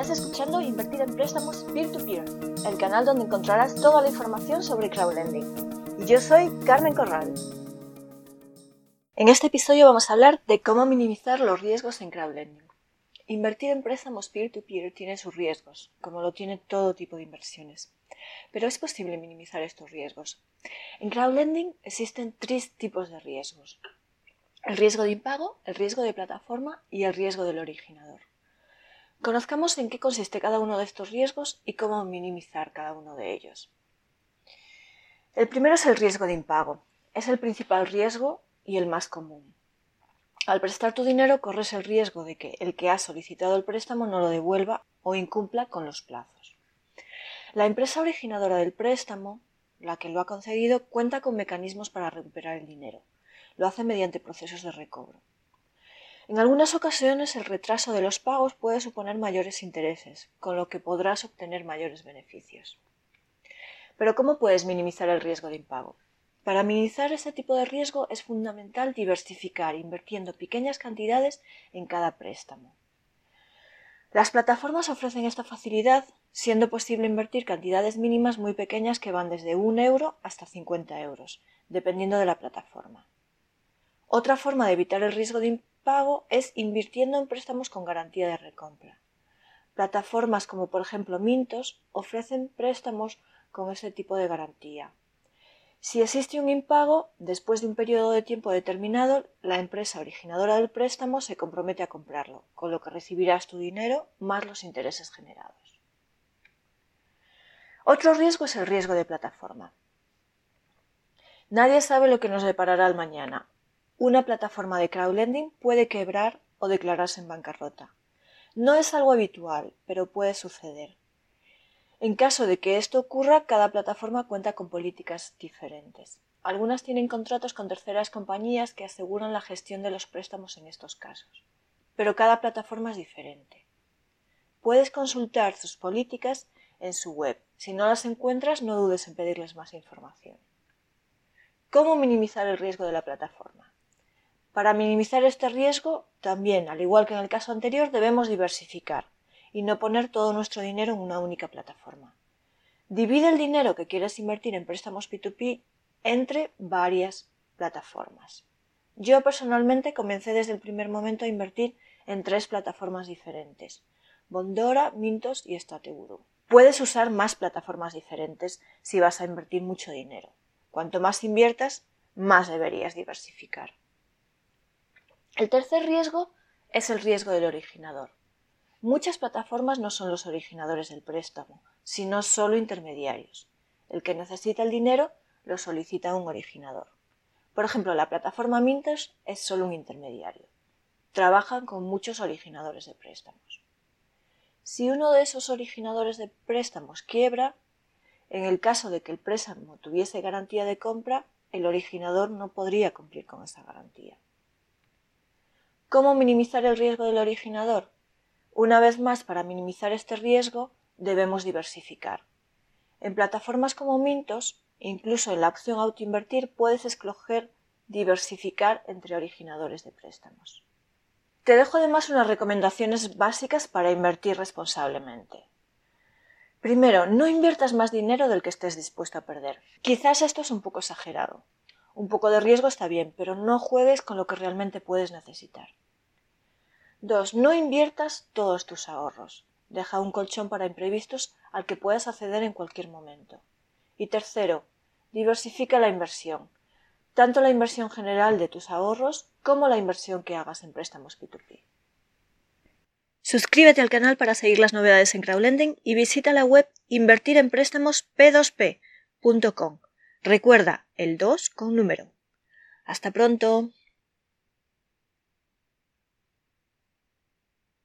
Estás escuchando Invertir en Préstamos Peer-to-Peer, el canal donde encontrarás toda la información sobre crowdlending. Y yo soy Carmen Corral. En este episodio vamos a hablar de cómo minimizar los riesgos en crowdlending. Invertir en préstamos peer-to-peer tiene sus riesgos, como lo tiene todo tipo de inversiones. Pero es posible minimizar estos riesgos. En crowdlending existen tres tipos de riesgos. El riesgo de impago, el riesgo de plataforma y el riesgo del originador. Conozcamos en qué consiste cada uno de estos riesgos y cómo minimizar cada uno de ellos. El primero es el riesgo de impago. Es el principal riesgo y el más común. Al prestar tu dinero corres el riesgo de que el que ha solicitado el préstamo no lo devuelva o incumpla con los plazos. La empresa originadora del préstamo, la que lo ha concedido, cuenta con mecanismos para recuperar el dinero. Lo hace mediante procesos de recobro. En algunas ocasiones el retraso de los pagos puede suponer mayores intereses, con lo que podrás obtener mayores beneficios. Pero ¿cómo puedes minimizar el riesgo de impago? Para minimizar este tipo de riesgo es fundamental diversificar invirtiendo pequeñas cantidades en cada préstamo. Las plataformas ofrecen esta facilidad, siendo posible invertir cantidades mínimas muy pequeñas que van desde 1 euro hasta 50 euros, dependiendo de la plataforma. Otra forma de evitar el riesgo de pago es invirtiendo en préstamos con garantía de recompra. Plataformas como por ejemplo Mintos ofrecen préstamos con ese tipo de garantía. Si existe un impago, después de un periodo de tiempo determinado, la empresa originadora del préstamo se compromete a comprarlo, con lo que recibirás tu dinero más los intereses generados. Otro riesgo es el riesgo de plataforma. Nadie sabe lo que nos deparará el mañana, una plataforma de crowdlending puede quebrar o declararse en bancarrota. No es algo habitual, pero puede suceder. En caso de que esto ocurra, cada plataforma cuenta con políticas diferentes. Algunas tienen contratos con terceras compañías que aseguran la gestión de los préstamos en estos casos, pero cada plataforma es diferente. Puedes consultar sus políticas en su web. Si no las encuentras, no dudes en pedirles más información. ¿Cómo minimizar el riesgo de la plataforma? Para minimizar este riesgo, también, al igual que en el caso anterior, debemos diversificar y no poner todo nuestro dinero en una única plataforma. Divide el dinero que quieres invertir en préstamos P2P entre varias plataformas. Yo personalmente comencé desde el primer momento a invertir en tres plataformas diferentes, Bondora, Mintos y Stateguru. Puedes usar más plataformas diferentes si vas a invertir mucho dinero. Cuanto más inviertas, más deberías diversificar. El tercer riesgo es el riesgo del originador. Muchas plataformas no son los originadores del préstamo, sino solo intermediarios. El que necesita el dinero lo solicita un originador. Por ejemplo, la plataforma Minters es solo un intermediario. Trabajan con muchos originadores de préstamos. Si uno de esos originadores de préstamos quiebra, en el caso de que el préstamo tuviese garantía de compra, el originador no podría cumplir con esa garantía. ¿Cómo minimizar el riesgo del originador? Una vez más, para minimizar este riesgo, debemos diversificar. En plataformas como Mintos, incluso en la opción autoinvertir, puedes escoger diversificar entre originadores de préstamos. Te dejo además unas recomendaciones básicas para invertir responsablemente. Primero, no inviertas más dinero del que estés dispuesto a perder. Quizás esto es un poco exagerado. Un poco de riesgo está bien, pero no juegues con lo que realmente puedes necesitar. 2. No inviertas todos tus ahorros. Deja un colchón para imprevistos al que puedas acceder en cualquier momento. Y tercero, diversifica la inversión, tanto la inversión general de tus ahorros como la inversión que hagas en préstamos P2P. Suscríbete al canal para seguir las novedades en crowdlending y visita la web invertirempréstamos p2p.com. Recuerda el 2 con número. Hasta pronto.